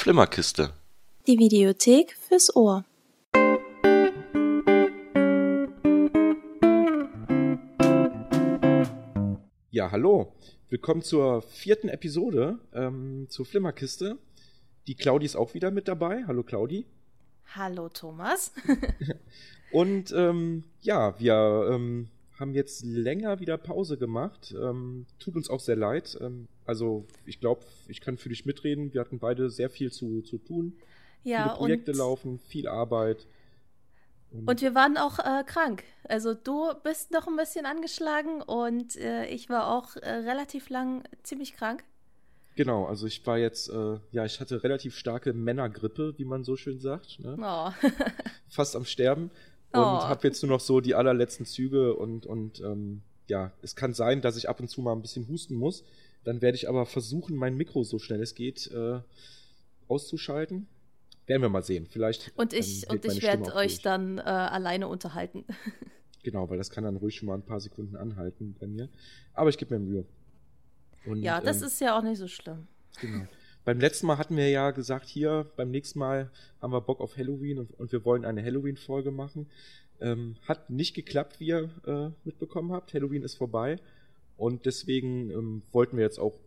Flimmerkiste. Die Videothek fürs Ohr. Ja, hallo. Willkommen zur vierten Episode ähm, zur Flimmerkiste. Die Claudi ist auch wieder mit dabei. Hallo Claudi. Hallo Thomas. Und ähm, ja, wir ähm, haben jetzt länger wieder Pause gemacht. Ähm, tut uns auch sehr leid. Ähm, also ich glaube, ich kann für dich mitreden. Wir hatten beide sehr viel zu, zu tun. Ja, Viele Projekte laufen, viel Arbeit. Und wir waren auch äh, krank. Also du bist noch ein bisschen angeschlagen und äh, ich war auch äh, relativ lang ziemlich krank. Genau, also ich war jetzt, äh, ja, ich hatte relativ starke Männergrippe, wie man so schön sagt. Ne? Oh. Fast am Sterben und Oh. habe jetzt nur noch so die allerletzten Züge und, und ähm, ja, es kann sein, dass ich ab und zu mal ein bisschen husten muss. Dann werde ich aber versuchen, mein Mikro so schnell es geht äh, auszuschalten. Werden wir mal sehen. Vielleicht. Und ich, ähm, und ich werde euch dann äh, alleine unterhalten. Genau, weil das kann dann ruhig schon mal ein paar Sekunden anhalten bei mir. Aber ich gebe mir Mühe. Und, ja, das ähm, ist ja auch nicht so schlimm. Genau. Beim letzten Mal hatten wir ja gesagt, hier, beim nächsten Mal haben wir Bock auf Halloween und, und wir wollen eine Halloween-Folge machen. Ähm, hat nicht geklappt, wie ihr äh, mitbekommen habt. Halloween ist vorbei. Und deswegen ähm, wollten wir jetzt auch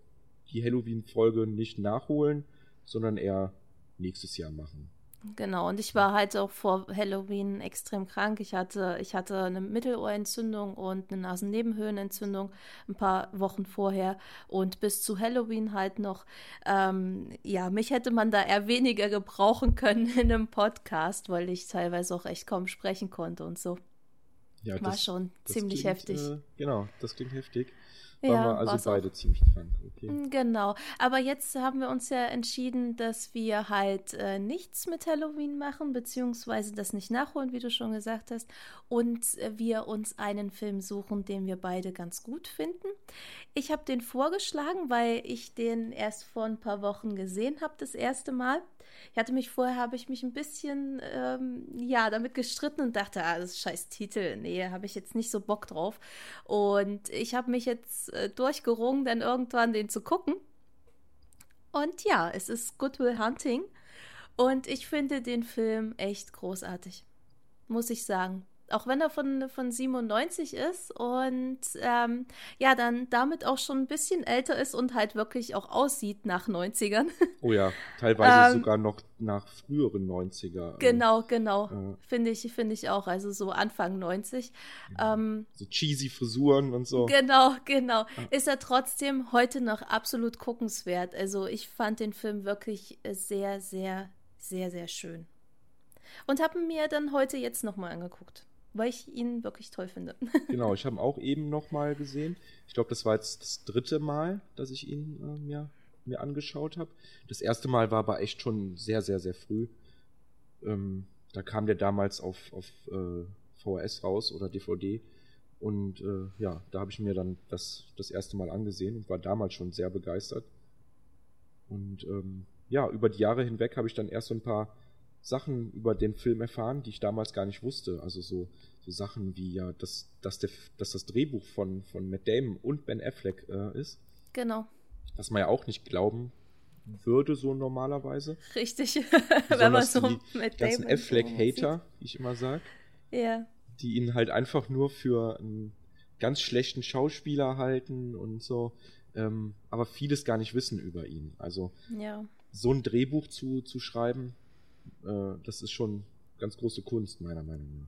die Halloween-Folge nicht nachholen, sondern eher nächstes Jahr machen. Genau, und ich war halt auch vor Halloween extrem krank. Ich hatte, ich hatte eine Mittelohrentzündung und eine Nasennebenhöhlenentzündung ein paar Wochen vorher und bis zu Halloween halt noch. Ähm, ja, mich hätte man da eher weniger gebrauchen können in einem Podcast, weil ich teilweise auch echt kaum sprechen konnte und so. Ja, War schon ziemlich klingt, heftig. Äh, genau, das klingt heftig. Waren Ja, wir also war's auch. beide ziemlich krank. Okay. Genau, aber jetzt haben wir uns ja entschieden, dass wir halt äh, nichts mit Halloween machen, beziehungsweise das nicht nachholen, wie du schon gesagt hast, und äh, wir uns einen Film suchen, den wir beide ganz gut finden. Ich habe den vorgeschlagen, weil ich den erst vor ein paar Wochen gesehen habe, das erste Mal. Ich hatte mich vorher, habe ich mich ein bisschen, ähm, ja, damit gestritten und dachte, ah, das ist scheiß Titel, nee, habe ich jetzt nicht so Bock drauf. Und ich habe mich jetzt äh, durchgerungen, dann irgendwann den zu gucken. Und ja, es ist Good Will Hunting. Und ich finde den Film echt großartig. Muss ich sagen. Auch wenn er von, von 97 ist und ähm, ja, dann damit auch schon ein bisschen älter ist und halt wirklich auch aussieht nach 90ern. Oh ja, teilweise Ähm, sogar noch nach früheren 90er. genau, genau. Ja. Finde ich, finde ich auch. Also so Anfang 90. Ähm, So cheesy Frisuren und so. Genau, genau. Ist er trotzdem heute noch absolut guckenswert. Also ich fand den Film wirklich sehr, sehr, sehr, sehr schön. Und habe mir dann heute jetzt nochmal angeguckt, weil ich ihn wirklich toll finde. Genau, ich habe ihn auch eben nochmal gesehen. Ich glaube, das war jetzt das dritte Mal, dass ich ihn äh, mir, mir angeschaut habe. Das erste Mal war aber echt schon sehr, sehr, sehr früh. Ähm, da kam der damals auf, auf äh, VHS raus oder DVD. Und äh, ja, da habe ich mir dann das, das erste Mal angesehen und war damals schon sehr begeistert. Und ähm, ja, über die Jahre hinweg habe ich dann erst so ein paar Sachen über den Film erfahren, die ich damals gar nicht wusste. Also so, so Sachen wie ja, dass, dass, der, dass das Drehbuch von, von Matt Damon und Ben Affleck äh, ist, genau, was man ja auch nicht glauben würde, so normalerweise. richtig. Wenn man so die mit ganzen Affleck-Hater, wie ich immer sage. Ja, die ihn halt einfach nur für einen ganz schlechten Schauspieler halten und so, ähm, aber vieles gar nicht wissen über ihn. Also ja. so ein Drehbuch zu, zu schreiben, äh, das ist schon ganz große Kunst, meiner Meinung nach.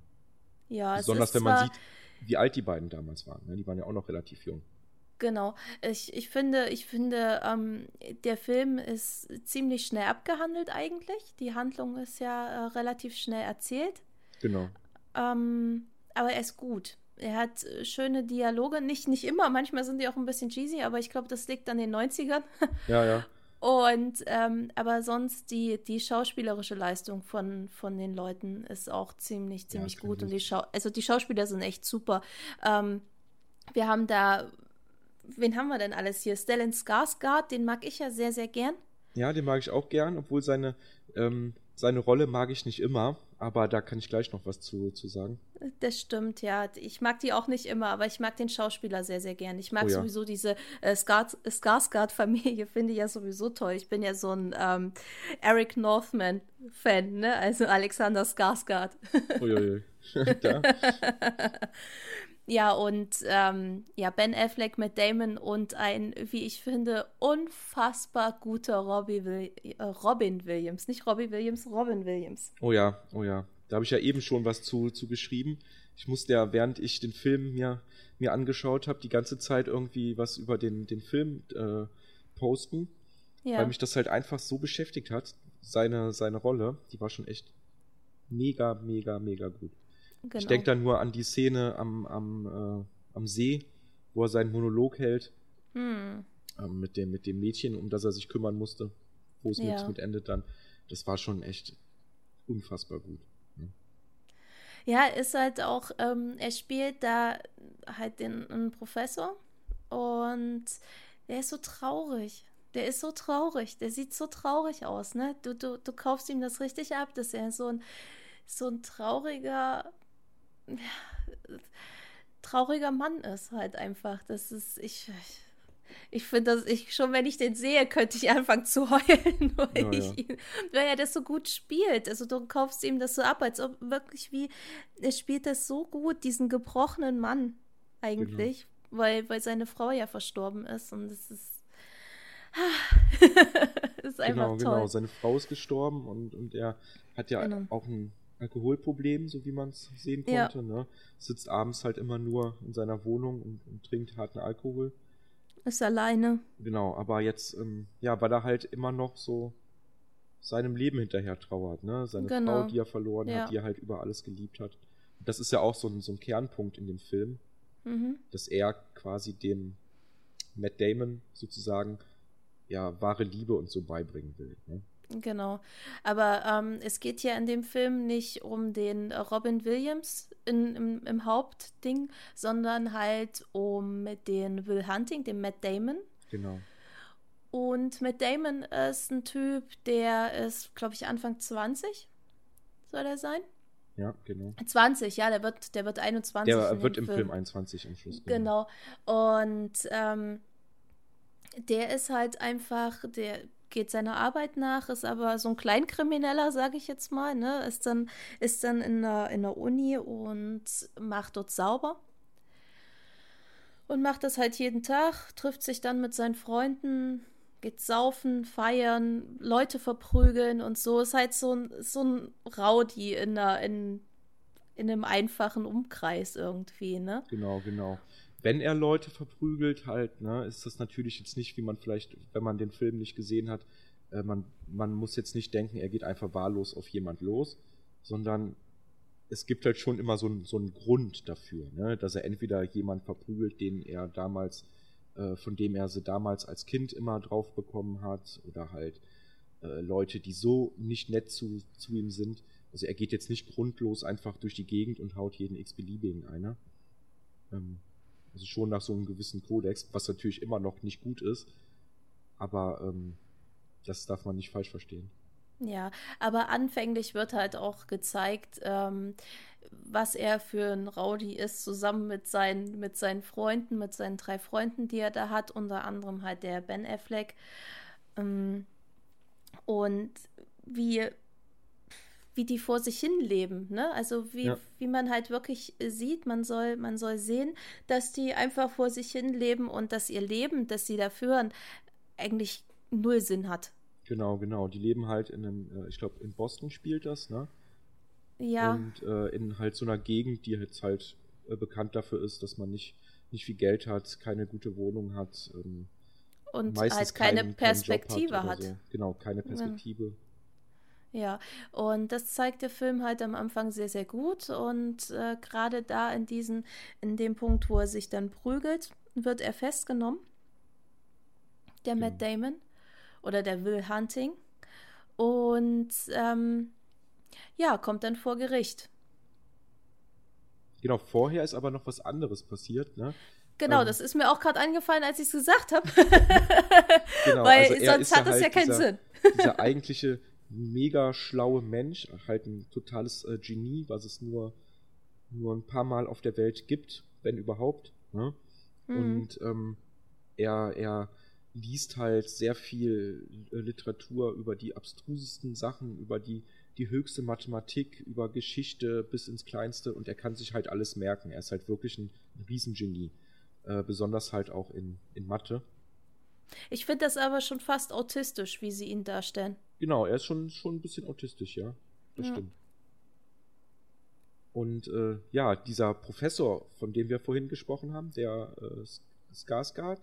Ja, es Besonders wenn man sieht, wie alt die beiden damals waren. Ne? Die waren ja auch noch relativ jung. Genau. Ich, ich finde, ich finde, ähm, der Film ist ziemlich schnell abgehandelt eigentlich. Die Handlung ist ja äh, relativ schnell erzählt. Genau. Ähm, aber er ist gut. Er hat äh, schöne Dialoge. Nicht, nicht immer, manchmal sind die auch ein bisschen cheesy, aber ich glaube, das liegt an den 90ern. Ja, ja. Und ähm, aber sonst die, die schauspielerische Leistung von, von den Leuten ist auch ziemlich, ziemlich kann gut. Und die Schau also die Schauspieler sind echt super. Ähm, wir haben da, wen haben wir denn alles hier? Stellan Skarsgård, den mag ich ja sehr, sehr gern. Ja, den mag ich auch gern, obwohl seine, ähm, seine Rolle mag ich nicht immer, aber da kann ich gleich noch was zu, zu sagen. Das stimmt, ja. Ich mag die auch nicht immer, aber ich mag den Schauspieler sehr, sehr gern. Ich mag Oh ja. sowieso diese äh, Skars- Skarsgård-Familie, finde ich ja sowieso toll. Ich bin ja so ein ähm, Eric Northman-Fan, ne? Also Alexander Skarsgård. Uiuiui. da. Ja, und ähm, ja, Ben Affleck mit Damon und ein, wie ich finde, unfassbar guter Robbie Will äh, Robin Williams. Nicht Robbie Williams, Robin Williams. Oh ja, oh ja. Da habe ich ja eben schon was zu, zu geschrieben. Ich musste ja, während ich den Film mir, mir angeschaut habe, die ganze Zeit irgendwie was über den, den Film äh, posten, Ja, weil mich das halt einfach so beschäftigt hat. Seine, seine Rolle, die war schon echt mega, mega, mega gut. Genau. Ich denke da nur an die Szene am, am, äh, am See, wo er seinen Monolog hält hm. ähm, mit, dem, mit dem Mädchen, um das er sich kümmern musste, wo es Ja. mit, mit endet dann. Das war schon echt unfassbar gut. Ja, ist halt auch, ähm, er spielt da halt den einen Professor und der ist so traurig. Der ist so traurig. Der sieht so traurig aus, ne? Du, du, du kaufst ihm das richtig ab, dass er so ein, so ein trauriger, trauriger Mann ist halt einfach. Das ist, ich, ich, finde das, ich, schon wenn ich den sehe, könnte ich anfangen zu heulen, weil, Ja, ich ja. ihn, weil er das so gut spielt. Also du kaufst ihm das so ab, als ob wirklich wie, er spielt das so gut, diesen gebrochenen Mann eigentlich, weil, weil seine Frau ja verstorben ist und es ist, das ist einfach genau, toll. genau. Seine Frau ist gestorben und, und er hat ja Genau. auch ein Alkoholproblem, so wie man es sehen Ja. konnte. Ne? Sitzt abends halt immer nur in seiner Wohnung und, und trinkt harten Alkohol. Ist alleine. Genau, aber jetzt, ähm, ja, weil er halt immer noch so seinem Leben hinterher trauert, ne? Seine Genau. Frau, die er verloren Ja. hat, die er halt über alles geliebt hat. Und das ist ja auch so ein, so ein Kernpunkt in dem Film, Mhm. dass er quasi dem Matt Damon sozusagen ja wahre Liebe und so beibringen will. Ne? Genau. Aber ähm, es geht hier in dem Film nicht um den Robin Williams in, im, im Hauptding, sondern halt um den Will Hunting, den Matt Damon. Genau. Und Matt Damon ist ein Typ, der ist, glaube ich, Anfang 20. Soll er sein? Ja, genau. 20, ja, der wird, der wird 21. Der wird im Film 21 am Schluss. Genau. Und ähm, der ist halt einfach, der geht seiner Arbeit nach, ist aber so ein Kleinkrimineller, sage ich jetzt mal, ne? Ist dann, ist dann in der, in der Uni und macht dort sauber. Und macht das halt jeden Tag, trifft sich dann mit seinen Freunden, geht saufen, feiern, Leute verprügeln und so. Ist halt so ein, so ein Rowdy in, einer, in, in einem einfachen Umkreis irgendwie, ne? Genau, genau. Wenn er Leute verprügelt, halt, ne, ist das natürlich jetzt nicht, wie man vielleicht, wenn man den Film nicht gesehen hat, äh, man, man muss jetzt nicht denken, er geht einfach wahllos auf jemand los, sondern es gibt halt schon immer so, so einen Grund dafür, ne, dass er entweder jemand verprügelt, den er damals, äh, von dem er sie damals als Kind immer drauf bekommen hat, oder halt äh, Leute, die so nicht nett zu, zu ihm sind. Also er geht jetzt nicht grundlos einfach durch die Gegend und haut jeden x-beliebigen einer. Ähm, also schon nach so einem gewissen Kodex, was natürlich immer noch nicht gut ist. Aber ähm, das darf man nicht falsch verstehen. Ja, aber anfänglich wird halt auch gezeigt, ähm, was er für ein Rowdy ist, zusammen mit seinen, mit seinen Freunden, mit seinen drei Freunden, die er da hat, unter anderem halt der Ben Affleck. Ähm, und wie, wie die vor sich hin leben, ne? Also wie, Ja. wie man halt wirklich sieht, man soll, man soll sehen, dass die einfach vor sich hin leben und dass ihr Leben, das sie da führen, eigentlich null Sinn hat. Genau, genau. Die leben halt in einem, äh, ich glaube, in Boston spielt das, ne? Ja. Und äh, in halt so einer Gegend, die jetzt halt äh, bekannt dafür ist, dass man nicht, nicht viel Geld hat, keine gute Wohnung hat, ähm, und meistens halt keine keinen- keinen Perspektive oder hat. So. Genau, keine Perspektive. Ja, und das zeigt der Film halt am Anfang sehr, sehr gut. Und äh, gerade da in diesen, in dem Punkt, wo er sich dann prügelt, wird er festgenommen. Der Matt Genau. Damon oder der Will Hunting. Und ähm, ja, kommt dann vor Gericht. Genau, vorher ist aber noch was anderes passiert, ne? Genau, Ähm. das ist mir auch gerade eingefallen, als ich es gesagt habe. Genau, Weil also sonst hat ja es ja halt keinen dieser, Sinn. dieser eigentliche mega schlaue Mensch, halt ein totales äh, Genie, was es nur, nur ein paar Mal auf der Welt gibt, wenn überhaupt. Ne? Mhm. Und ähm, er, er liest halt sehr viel äh, Literatur über die abstrusesten Sachen, über die, die höchste Mathematik, über Geschichte bis ins Kleinste und er kann sich halt alles merken. Er ist halt wirklich ein, ein Riesengenie. Äh, besonders halt auch in, in Mathe. Ich finde das aber schon fast autistisch, wie sie ihn darstellen. Genau, er ist schon, schon ein bisschen autistisch, ja. Das ja. stimmt. Und äh, ja, dieser Professor, von dem wir vorhin gesprochen haben, der äh, Skarsgård.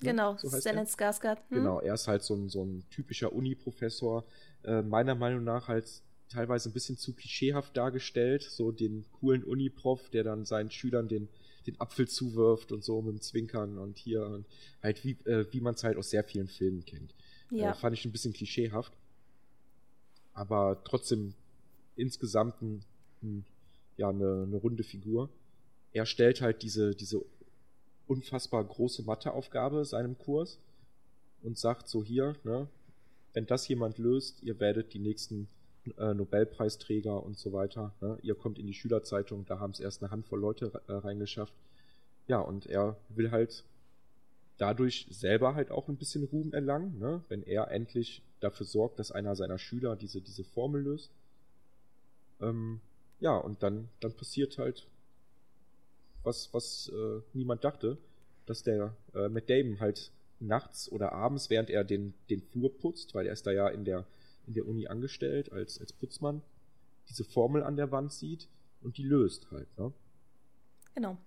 Ne? Genau, so Stellan Skarsgård. Hm? Genau, er ist halt so ein, so ein typischer Uni-Professor. Äh, meiner Meinung nach halt teilweise ein bisschen zu klischeehaft dargestellt. So den coolen Uni-Prof, der dann seinen Schülern den den Apfel zuwirft und so mit dem Zwinkern und hier und halt wie, äh, wie man es halt aus sehr vielen Filmen kennt. Ja. Äh, fand ich ein bisschen klischeehaft. Aber trotzdem insgesamt ein, ein, ja, eine, eine runde Figur. Er stellt halt diese, diese unfassbar große Matheaufgabe seinem Kurs und sagt so hier, ne, wenn das jemand löst, ihr werdet die nächsten äh, Nobelpreisträger und so weiter. Ne? Ihr kommt in die Schülerzeitung, da haben es erst eine Handvoll Leute äh, reingeschafft. Ja, und er will halt dadurch selber halt auch ein bisschen Ruhm erlangen, ne? wenn er endlich dafür sorgt, dass einer seiner Schüler diese, diese Formel löst. Ähm, ja, und dann, dann passiert halt was, was äh, niemand dachte, dass der äh, Matt Damon halt nachts oder abends, während er den, den Flur putzt, weil er ist da ja in der in der Uni angestellt als, als Putzmann, diese Formel an der Wand sieht und die löst halt, ne? Genau.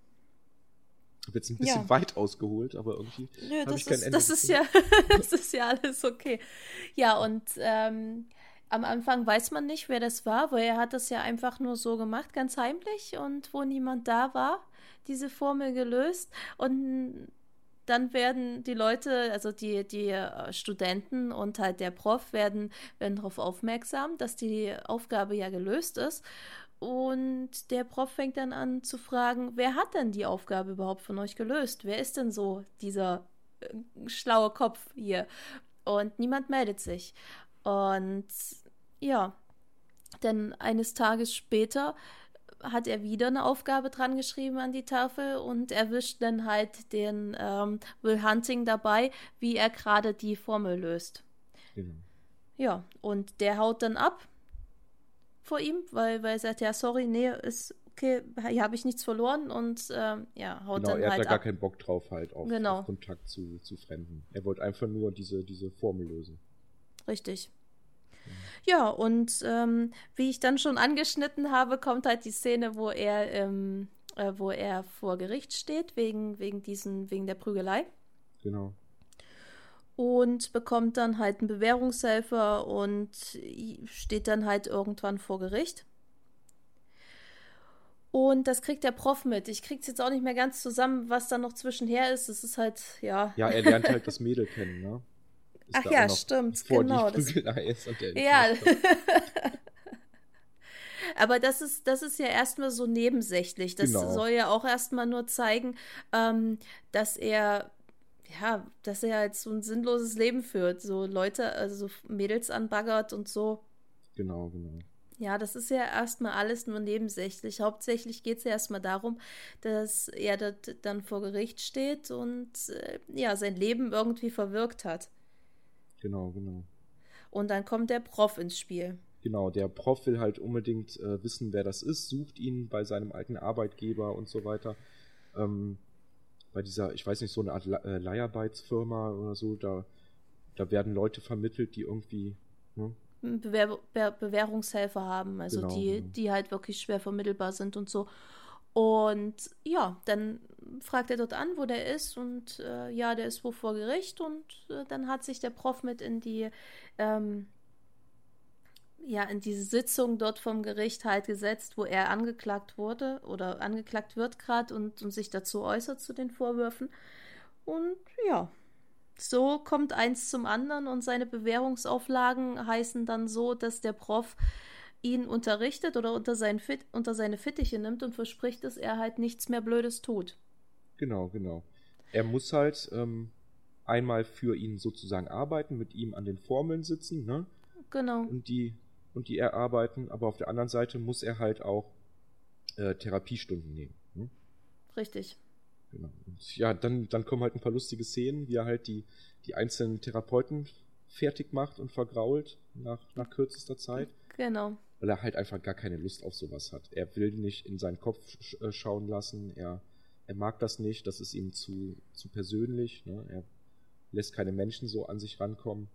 Ich habe jetzt ein bisschen ja. weit ausgeholt, aber irgendwie. Nö, das, ich kein ist, Ende das ist ja, das ist ja alles okay. Ja, und ähm, am Anfang weiß man nicht, wer das war, weil er hat das ja einfach nur so gemacht, ganz heimlich und wo niemand da war, diese Formel gelöst. Und dann werden die Leute, also die, die äh, Studenten und halt der Prof werden, werden darauf aufmerksam, dass die Aufgabe ja gelöst ist. Und der Prof fängt dann an zu fragen, wer hat denn die Aufgabe überhaupt von euch gelöst? Wer ist denn so dieser äh, schlaue Kopf hier? Und niemand meldet sich. Und ja, denn eines Tages später hat er wieder eine Aufgabe dran geschrieben an die Tafel und erwischt dann halt den ähm, Will Hunting dabei, wie er gerade die Formel löst. Genau. Ja, und der haut dann ab vor ihm, weil, weil er sagt, ja, sorry, nee, ist okay, hier habe ich nichts verloren und ähm, ja, haut genau, dann er halt hat da gar keinen Bock drauf halt auf, genau. auf Kontakt zu, zu Fremden. Er wollte einfach nur diese, diese Formel lösen. Richtig. Ja, und ähm, wie ich dann schon angeschnitten habe, kommt halt die Szene, wo er, ähm, äh, wo er vor Gericht steht, wegen, wegen, diesen, wegen der Prügelei. Genau. Und bekommt dann halt einen Bewährungshelfer und steht dann halt irgendwann vor Gericht. Und das kriegt der Prof mit. Ich krieg's jetzt auch nicht mehr ganz zusammen, was da noch zwischenher ist. Es ist halt, ja. Ja, er lernt halt das Mädel kennen, ne? Ach ja, stimmt, genau. Das, ja. Aber das ist, das ist ja erstmal so nebensächlich. Das genau. soll ja auch erstmal nur zeigen, ähm, dass er, ja, dass er halt so ein sinnloses Leben führt. So Leute, also so Mädels anbaggert und so. Genau, genau. Ja, das ist ja erstmal alles nur nebensächlich. Hauptsächlich geht es ja erstmal darum, dass er dann vor Gericht steht und äh, ja, sein Leben irgendwie verwirkt hat. Genau, genau. Und dann kommt der Prof ins Spiel. Genau, der Prof will halt unbedingt äh, wissen, wer das ist, sucht ihn bei seinem alten Arbeitgeber und so weiter. Ähm, bei dieser, ich weiß nicht, so eine Art äh, Leiharbeitsfirma oder so, da, da werden Leute vermittelt, die irgendwie ne? Bewehr Be Bewährungshelfer haben, also genau, die, genau. die halt wirklich schwer vermittelbar sind und so. Und ja, dann fragt er dort an, wo der ist und äh, ja, der ist wo vor Gericht und äh, dann hat sich der Prof mit in die ähm, ja, in diese Sitzung dort vom Gericht halt gesetzt, wo er angeklagt wurde oder angeklagt wird gerade und, und sich dazu äußert zu den Vorwürfen. Und ja, so kommt eins zum anderen und seine Bewährungsauflagen heißen dann so, dass der Prof ihn unterrichtet oder unter, sein Fit, unter seine Fittiche nimmt und verspricht, dass er halt nichts mehr Blödes tut. Genau, genau. Er muss halt ähm, einmal für ihn sozusagen arbeiten, mit ihm an den Formeln sitzen, ne? Genau. Und die, und die erarbeiten, aber auf der anderen Seite muss er halt auch äh, Therapiestunden nehmen. Ne? Richtig. Genau. Und ja, dann, dann kommen halt ein paar lustige Szenen, wie er halt die, die einzelnen Therapeuten fertig macht und vergrault nach, nach kürzester Zeit. Genau. Weil er halt einfach gar keine Lust auf sowas hat. Er will nicht in seinen Kopf sch äh, schauen lassen. Er, er mag das nicht. Das ist ihm zu, zu persönlich. Ne? Er lässt keine Menschen so an sich rankommen.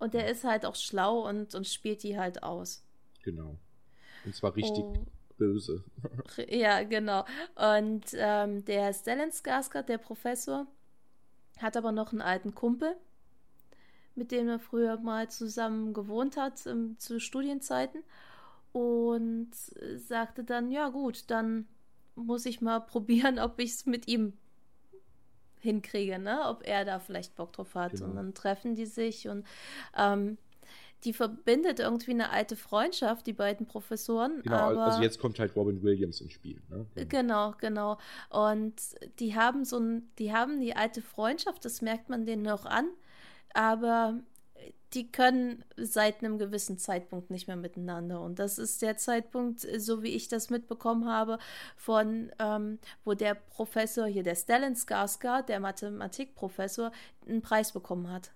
Und er ist halt auch schlau und, und spielt die halt aus. Genau. Und zwar richtig Oh. böse. Ja, genau. Und ähm, der Stellan Skarsgård, der Professor, hat aber noch einen alten Kumpel, mit dem er früher mal zusammen gewohnt hat ähm, zu Studienzeiten. Und äh, sagte dann, ja gut, dann muss ich mal probieren, ob ich es mit ihm hinkriege, ne? Ob er da vielleicht Bock drauf hat. Genau. Und dann treffen die sich und ähm, die verbindet irgendwie eine alte Freundschaft, die beiden Professoren. Genau, aber also jetzt kommt halt Robin Williams ins Spiel. Ne? Genau, genau. Und die haben so ein, die haben die alte Freundschaft, das merkt man denen noch an, aber die können seit einem gewissen Zeitpunkt nicht mehr miteinander. Und das ist der Zeitpunkt, so wie ich das mitbekommen habe, von ähm, wo der Professor hier, der Stellan Skarsgård, der Mathematikprofessor, einen Preis bekommen hat.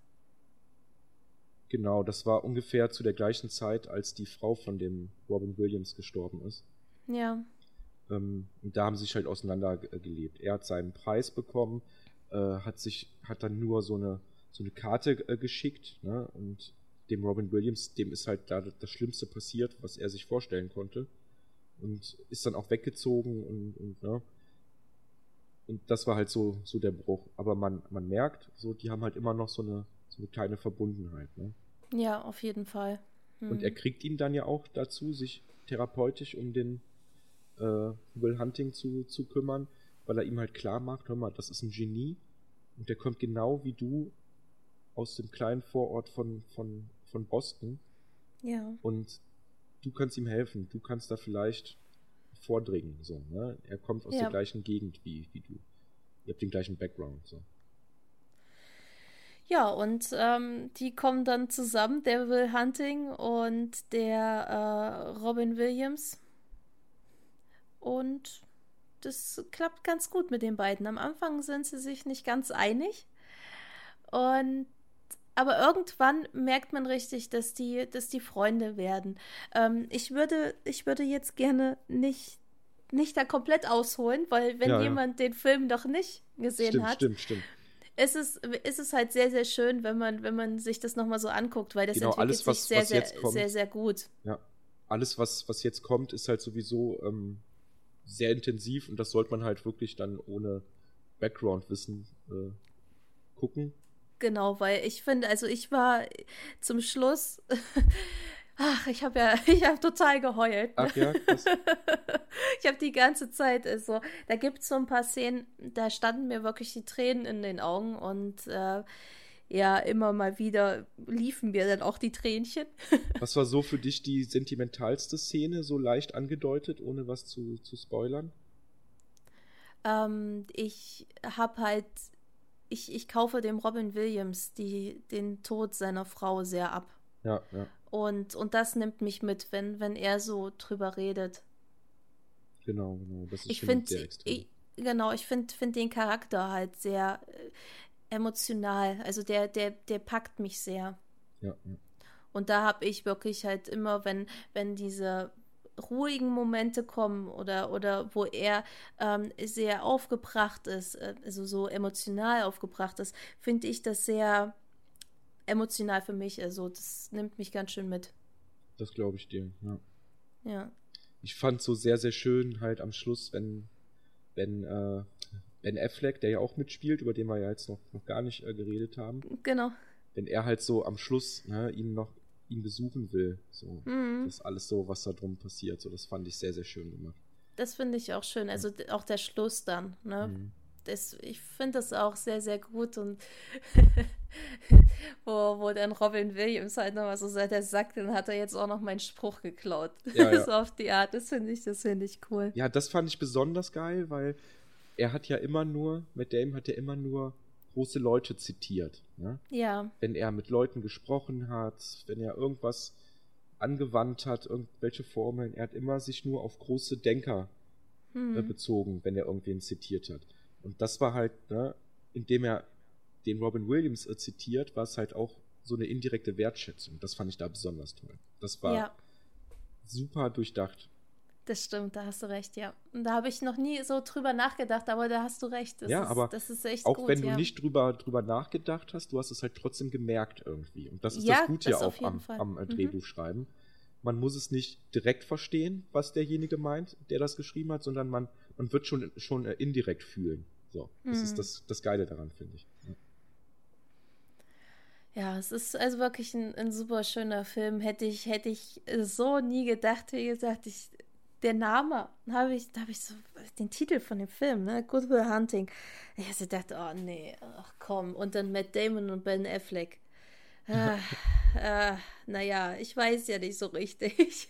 Genau, das war ungefähr zu der gleichen Zeit, als die Frau von dem Robin Williams gestorben ist. Ja, Ähm, und da haben sie sich halt auseinandergelebt. Er hat seinen Preis bekommen, äh, hat sich, hat dann nur so eine, so eine Karte äh, geschickt, ne? Und dem Robin Williams, dem ist halt da das Schlimmste passiert, was er sich vorstellen konnte. Und ist dann auch weggezogen und, und ne? Und das war halt so, so der Bruch. Aber man, man merkt, so, die haben halt immer noch so eine, so eine kleine Verbundenheit, ne? ja, auf jeden Fall. Hm. Und er kriegt ihn dann ja auch dazu, sich therapeutisch um den äh, Will Hunting zu, zu kümmern, weil er ihm halt klar macht, hör mal, das ist ein Genie und der kommt genau wie du aus dem kleinen Vorort von, von, von Boston ja. und du kannst ihm helfen, du kannst da vielleicht vordringen, so, ne? Er kommt aus Ja. der gleichen Gegend wie, wie du. Ihr habt den gleichen Background, so. Ja, und ähm, die kommen dann zusammen, der Will Hunting und der äh, Robin Williams. Und das klappt ganz gut mit den beiden. Am Anfang sind sie sich nicht ganz einig. Und aber irgendwann merkt man richtig, dass die, dass die Freunde werden. Ähm, ich würde, ich würde jetzt gerne nicht, nicht da komplett ausholen, weil wenn Ja, ja. jemand den Film noch nicht gesehen Stimmt, hat, stimmt, stimmt. es ist, es ist halt sehr, sehr schön, wenn man, wenn man sich das nochmal so anguckt, weil das Genau, entwickelt alles, was- sich sehr, was sehr, kommt. sehr, sehr gut. Ja, alles, was, was jetzt kommt, ist halt sowieso ähm, sehr intensiv und das sollte man halt wirklich dann ohne Background-Wissen äh, gucken. Genau, weil ich finde, also ich war zum Schluss, ach, ich habe ja, ich habe total geheult. Ach ja, krass. Ich habe die ganze Zeit, also, da gibt es so ein paar Szenen, da standen mir wirklich die Tränen in den Augen und äh, ja, immer mal wieder liefen mir dann auch die Tränchen. Was war so für dich die sentimentalste Szene, so leicht angedeutet, ohne was zu, zu spoilern? Ähm, ich habe halt, ich, ich kaufe dem Robin Williams die, den Tod seiner Frau sehr ab. Ja, ja, Und, und das nimmt mich mit, wenn, wenn er so drüber redet. genau, genau. Das ist Ich finde, sehr extrem. ich, genau, ich finde find den Charakter halt sehr äh, emotional. Also der, der, der packt mich sehr. ja, ja. Und da habe ich wirklich halt immer, wenn, wenn diese ruhigen Momente kommen oder, oder wo er ähm, sehr aufgebracht ist, äh, also so emotional aufgebracht ist, finde ich das sehr emotional für mich. Also das nimmt mich ganz schön mit. Das glaube ich dir, ja. Ja. Ich fand so sehr, sehr schön halt am Schluss, wenn, wenn äh, Ben Affleck, der ja auch mitspielt, über den wir ja jetzt noch, noch gar nicht äh, geredet haben, Genau. wenn er halt so am Schluss ne, ihn noch ihn besuchen will. So, Mhm. das alles so, was da drum passiert. So, das fand ich sehr, sehr schön gemacht. Das finde ich auch schön. Also d- auch der Schluss dann, ne? Mhm. Das, ich finde das auch sehr, sehr gut und wo, wo dann Robin Williams halt nochmal so seit er sagt, dann hat er jetzt auch noch meinen Spruch geklaut. Ja, ja. so auf die Art. Das finde ich, das finde ich cool. Ja, das fand ich besonders geil, weil er hat ja immer nur, mit Dame hat er immer nur große Leute zitiert. Ne? Ja. Wenn er mit Leuten gesprochen hat, wenn er irgendwas angewandt hat, irgendwelche Formeln, er hat immer sich nur auf große Denker hm. äh, bezogen, wenn er irgendwen zitiert hat. Und das war halt, ne, indem er den Robin Williams äh, zitiert, war es halt auch so eine indirekte Wertschätzung. Das fand ich da besonders toll. Das war ja. super durchdacht. Das stimmt, da hast du recht, ja. Und da habe ich noch nie so drüber nachgedacht, aber da hast du recht. Das ja, ist, aber das ist echt auch gut, wenn ja. du nicht drüber, drüber nachgedacht hast, du hast es halt trotzdem gemerkt irgendwie. Und das ist ja, das Gute ja auch am, am äh, mhm. Drehbuchschreiben. Man muss es nicht direkt verstehen, was derjenige meint, der das geschrieben hat, sondern man, man wird schon, schon äh, indirekt fühlen. So, das mhm. ist das, das Geile daran, finde ich. Ja. Ja, es ist also wirklich ein, ein, super schöner Film. Hätte ich, hätte ich so nie gedacht, wie gesagt, ich, der Name, habe ich, da habe ich so den Titel von dem Film, ne? Good Will Hunting. Ich habe gedacht, oh nee, ach komm. Und dann Matt Damon und Ben Affleck. Ah, ah, naja, ich weiß ja nicht so richtig.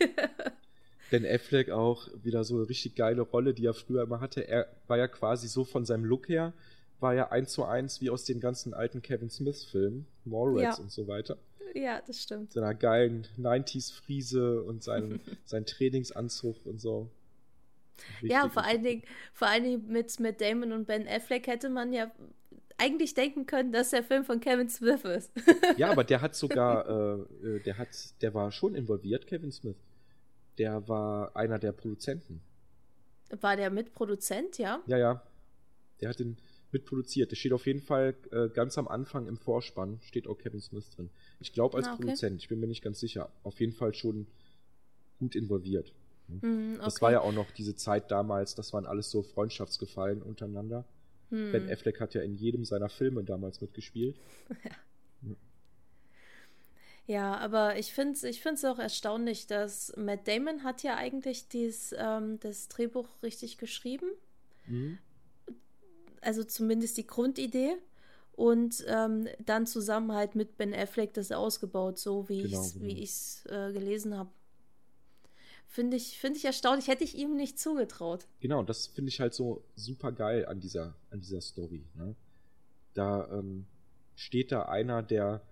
Ben Affleck auch wieder so eine richtig geile Rolle, die er früher immer hatte. Er war ja quasi so von seinem Look her, war ja eins zu eins wie aus den ganzen alten Kevin Smith-Filmen, Mallrats ja. und so weiter. Ja, das stimmt. Seiner geilen 90s-Friese und seinem, sein Trainingsanzug und so. Richtig, ja, vor allen Dingen, vor allen Dingen mit, mit Damon und Ben Affleck hätte man ja eigentlich denken können, dass der Film von Kevin Smith ist. ja, aber der hat sogar, äh, äh, der hat, der war schon involviert, Kevin Smith. Der war einer der Produzenten. War der Mitproduzent, ja? Ja, ja. Der hat den mitproduziert. Der steht auf jeden Fall äh, ganz am Anfang im Vorspann, steht auch Kevin Smith drin. Ich glaube als ah, okay. Produzent, ich bin mir nicht ganz sicher. Auf jeden Fall schon gut involviert. Mm, okay. Das war ja auch noch diese Zeit damals, das waren alles so Freundschaftsgefallen untereinander. Mm. Ben Affleck hat ja in jedem seiner Filme damals mitgespielt. ja. ja. Ja, aber ich finde es ich find's auch erstaunlich, dass Matt Damon hat ja eigentlich dies, ähm, das Drehbuch richtig geschrieben. Mhm. Also zumindest die Grundidee und ähm, dann zusammen halt mit Ben Affleck das ausgebaut, so wie genau, ich es genau. äh, gelesen habe. Finde ich, find ich erstaunlich, hätte ich ihm nicht zugetraut. Genau, das finde ich halt so super geil an dieser, an dieser Story. Ne? Da ähm, steht da einer der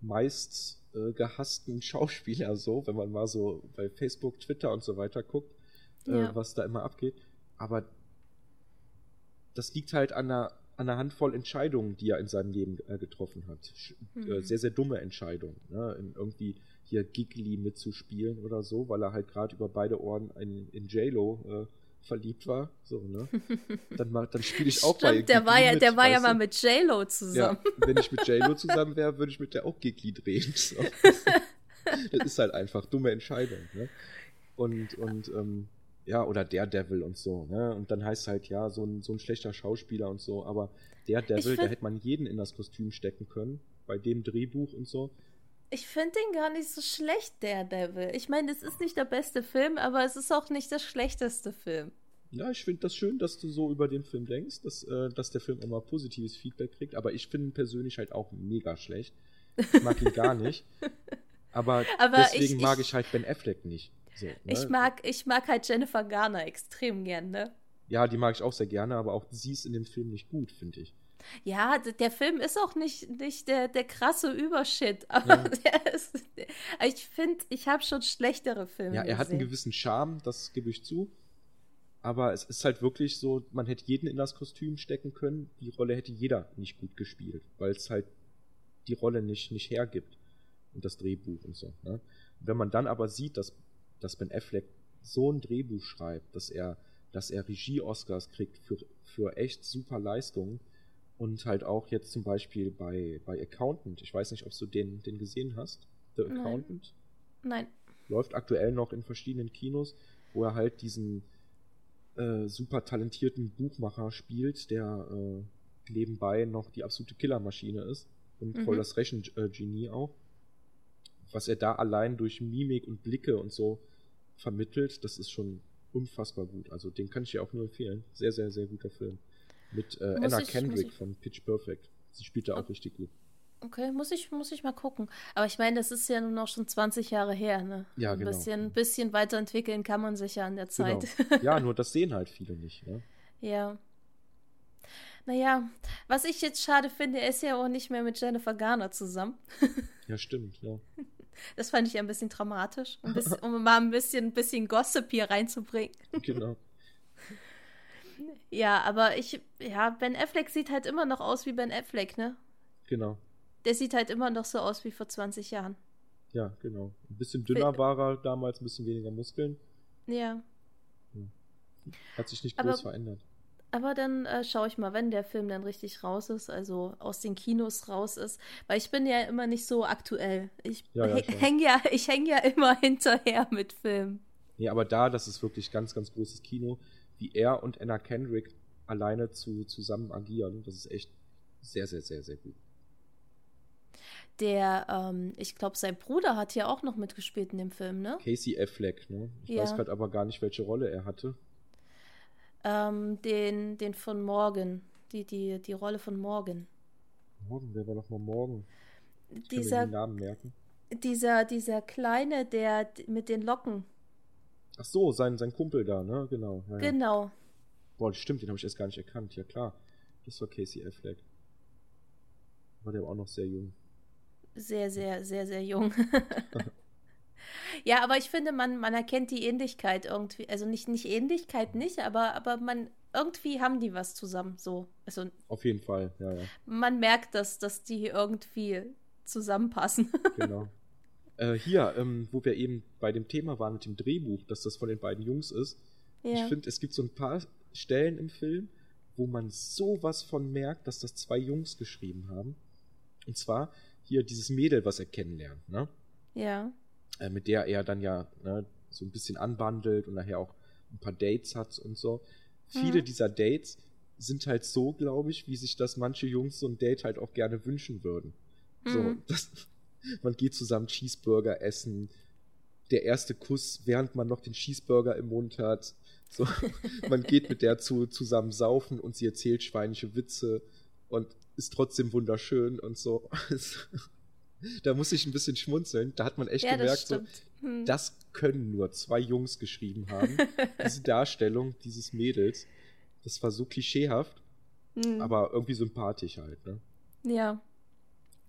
meist äh, gehassten Schauspieler so, wenn man mal so bei Facebook, Twitter und so weiter guckt, äh, ja. was da immer abgeht. Aber das liegt halt an einer an einer Handvoll Entscheidungen, die er in seinem Leben äh, getroffen hat. Äh, mhm. sehr, sehr dumme Entscheidungen. Ne? Irgendwie hier Giggly mitzuspielen oder so, weil er halt gerade über beide Ohren in, in J-Lo äh, verliebt war. So, ne? Dann, dann spiele ich auch Stimmt, bei der war ja, der war ja mal mit J-Lo zusammen. Ja, wenn ich mit J-Lo zusammen wäre, würde ich mit der auch Giggly drehen. So. das ist halt einfach dumme Entscheidung. Ne? Und, und ähm, ja, oder der Devil und so, ne? Und dann heißt es halt, ja, so ein, so ein schlechter Schauspieler und so, aber der Devil, da hätte man jeden in das Kostüm stecken können, bei dem Drehbuch und so. Ich finde den gar nicht so schlecht, der Devil. Ich meine, es ist nicht der beste Film, aber es ist auch nicht der schlechteste Film. Ja, ich finde das schön, dass du so über den Film denkst, dass, äh, dass der Film immer positives Feedback kriegt, aber ich finde ihn persönlich halt auch mega schlecht. Ich mag ihn gar nicht. Aber, aber deswegen ich, mag ich halt Ben Affleck nicht. So, ne? ich, mag, ich mag halt Jennifer Garner extrem gern, ne? Ja, die mag ich auch sehr gerne, aber auch sie ist in dem Film nicht gut, finde ich. Ja, der Film ist auch nicht, nicht der, der krasse Übershit, aber ja. der ist, ich finde, ich habe schon schlechtere Filme. Ja, er gesehen. hat einen gewissen Charme, das gebe ich zu. Aber es ist halt wirklich so, man hätte jeden in das Kostüm stecken können. Die Rolle hätte jeder nicht gut gespielt, weil es halt die Rolle nicht, nicht hergibt. Und das Drehbuch und so. Ne? Wenn man dann aber sieht, dass dass Ben Affleck so ein Drehbuch schreibt, dass er, dass er Regie-Oscars kriegt für, für echt super Leistungen und halt auch jetzt zum Beispiel bei, bei Accountant. Ich weiß nicht, ob du den, den gesehen hast. The Accountant. Nein. Nein. Läuft aktuell noch in verschiedenen Kinos, wo er halt diesen äh, super talentierten Buchmacher spielt, der äh, nebenbei noch die absolute Killermaschine ist und mhm. voll das Rechengenie auch. Was er da allein durch Mimik und Blicke und so vermittelt, das ist schon unfassbar gut. Also den kann ich dir auch nur empfehlen. Sehr, sehr, sehr guter Film. Mit äh, Anna ich, Kendrick von Pitch Perfect. Sie spielt da auch richtig gut. Okay, muss ich, muss ich mal gucken. Aber ich meine, das ist ja nun auch schon 20 Jahre her, ne? Ja, genau. Ein bisschen, bisschen weiterentwickeln kann man sich ja in der Zeit. Genau. Ja, nur das sehen halt viele nicht, ne? Ja. Naja, was ich jetzt schade finde, ist ja auch nicht mehr mit Jennifer Garner zusammen. ja, stimmt, ja. Das fand ich ein bisschen dramatisch, ein bisschen, um mal ein bisschen, ein bisschen Gossip hier reinzubringen. Genau. Ja, aber ich, ja, Ben Affleck sieht halt immer noch aus wie Ben Affleck, ne? Genau. Der sieht halt immer noch so aus wie vor 20 Jahren. Ja, genau. Ein bisschen dünner war er damals, ein bisschen weniger Muskeln. Ja. Hm. Hat sich nicht groß aber, verändert. Aber dann äh, schaue ich mal, wenn der Film dann richtig raus ist, also aus den Kinos raus ist, weil ich bin ja immer nicht so aktuell. Ich ja, ja, hänge ja, ich häng ja immer hinterher mit Filmen. Nee, aber da, das ist wirklich ganz, ganz großes Kino, wie er und Anna Kendrick alleine zu, zusammen agieren. Das ist echt sehr, sehr, sehr, sehr gut. Der, ähm, ich glaube, sein Bruder hat ja auch noch mitgespielt in dem Film, ne? Casey Affleck, ne? Ich ja. weiß gerade aber gar nicht, welche Rolle er hatte. Ähm, den, den von Morgan. Die, die, die Rolle von Morgan. Morgan, wer war nochmal Morgan? Ich dieser, kann mir den Namen merken. Dieser, dieser Kleine, der mit den Locken. Ach so, sein, sein Kumpel da, ne? Genau. Ja, genau. Boah, stimmt, den habe ich erst gar nicht erkannt. Ja, klar. Das war Casey Affleck. War der auch noch sehr jung. Sehr, sehr, sehr, sehr jung. ja, aber ich finde, man, man erkennt die Ähnlichkeit irgendwie. Also nicht, nicht Ähnlichkeit nicht, aber, aber man irgendwie haben die was zusammen. So. Also, Auf jeden Fall, ja, ja. Man merkt, dass, dass die irgendwie zusammenpassen. genau. Äh, hier, ähm, wo wir eben bei dem Thema waren mit dem Drehbuch, dass das von den beiden Jungs ist. Ja. Ich finde, es gibt so ein paar Stellen im Film, wo man sowas von merkt, dass das zwei Jungs geschrieben haben. Und zwar hier dieses Mädel, was er kennenlernt, ne? Ja. Äh, mit der er dann ja ne, so ein bisschen anbandelt und nachher auch ein paar Dates hat und so. Mhm. Viele dieser Dates sind halt so, glaube ich, wie sich das manche Jungs so ein Date halt auch gerne wünschen würden. Mhm. So, das, man geht zusammen Cheeseburger essen, der erste Kuss, während man noch den Cheeseburger im Mund hat. So, man geht mit der zu, zusammen saufen und sie erzählt schweinische Witze und ist trotzdem wunderschön und so. da muss ich ein bisschen schmunzeln. Da hat man echt ja, gemerkt, das, so, hm. das können nur zwei Jungs geschrieben haben. Diese Darstellung dieses Mädels. Das war so klischeehaft, hm. aber irgendwie sympathisch halt, ne? Ja.